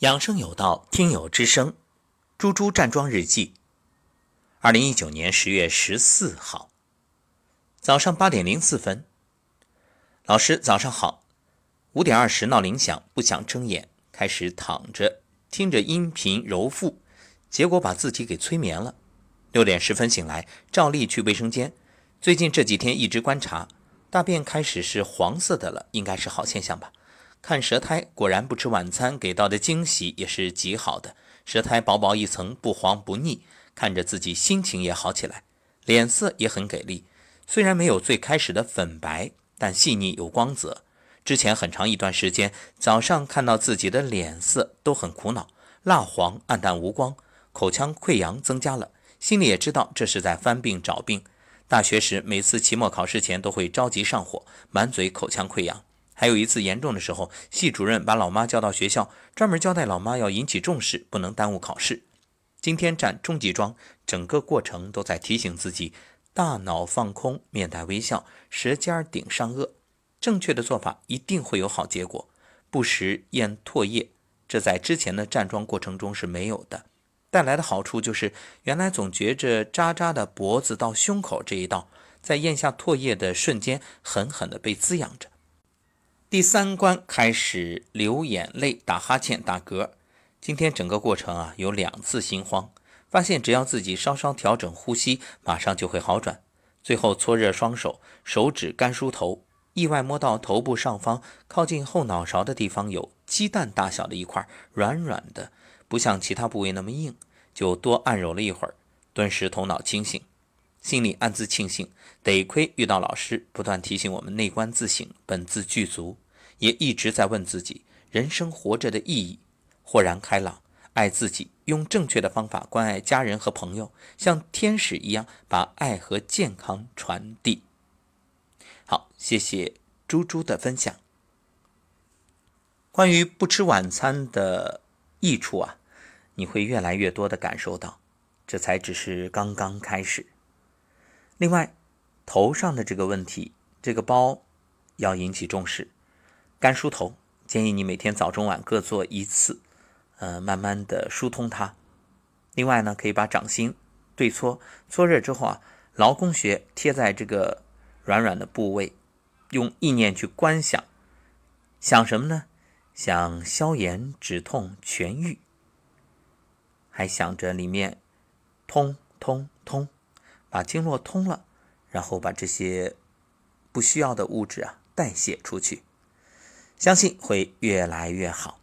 养生有道，听友之声，猪猪站桩日记。二零一九年十月十四号早上八点零四分，老师早上好。五点二十闹铃响，不想睁眼，开始躺着听着音频揉腹，结果把自己给催眠了。六点十分醒来，照例去卫生间。最近这几天一直观察，大便开始是黄色的了，应该是好现象吧。看舌苔，果然不吃晚餐给到的惊喜也是极好的。舌苔薄薄一层，不黄不腻，看着自己心情也好起来，脸色也很给力。虽然没有最开始的粉白，但细腻有光泽。之前很长一段时间，早上看到自己的脸色都很苦恼，蜡黄、暗淡无光，口腔溃疡增加了，心里也知道这是在翻病找病。大学时每次期末考试前都会着急上火，满嘴口腔溃疡。还有一次严重的时候，系主任把老妈叫到学校，专门交代老妈要引起重视，不能耽误考试。今天站中级桩，整个过程都在提醒自己：大脑放空，面带微笑，舌尖顶上颚。正确的做法一定会有好结果。不时咽唾液，这在之前的站桩过程中是没有的。带来的好处就是，原来总觉着渣渣的脖子到胸口这一道，在咽下唾液的瞬间，狠狠地被滋养着。第三关开始流眼泪、打哈欠、打嗝。今天整个过程啊，有两次心慌，发现只要自己稍稍调整呼吸，马上就会好转。最后搓热双手，手指干梳头，意外摸到头部上方靠近后脑勺的地方有鸡蛋大小的一块，软软的，不像其他部位那么硬，就多按揉了一会儿，顿时头脑清醒。心里暗自庆幸，得亏遇到老师，不断提醒我们内观自省，本自具足，也一直在问自己人生活着的意义。豁然开朗，爱自己，用正确的方法关爱家人和朋友，像天使一样把爱和健康传递。好，谢谢猪猪的分享。关于不吃晚餐的益处啊，你会越来越多的感受到，这才只是刚刚开始。另外，头上的这个问题，这个包要引起重视。干梳头，建议你每天早中晚各做一次，呃，慢慢的疏通它。另外呢，可以把掌心对搓，搓热之后啊，劳宫穴贴在这个软软的部位，用意念去观想，想什么呢？想消炎止痛痊愈，还想着里面通通通。把经络通了，然后把这些不需要的物质啊代谢出去，相信会越来越好。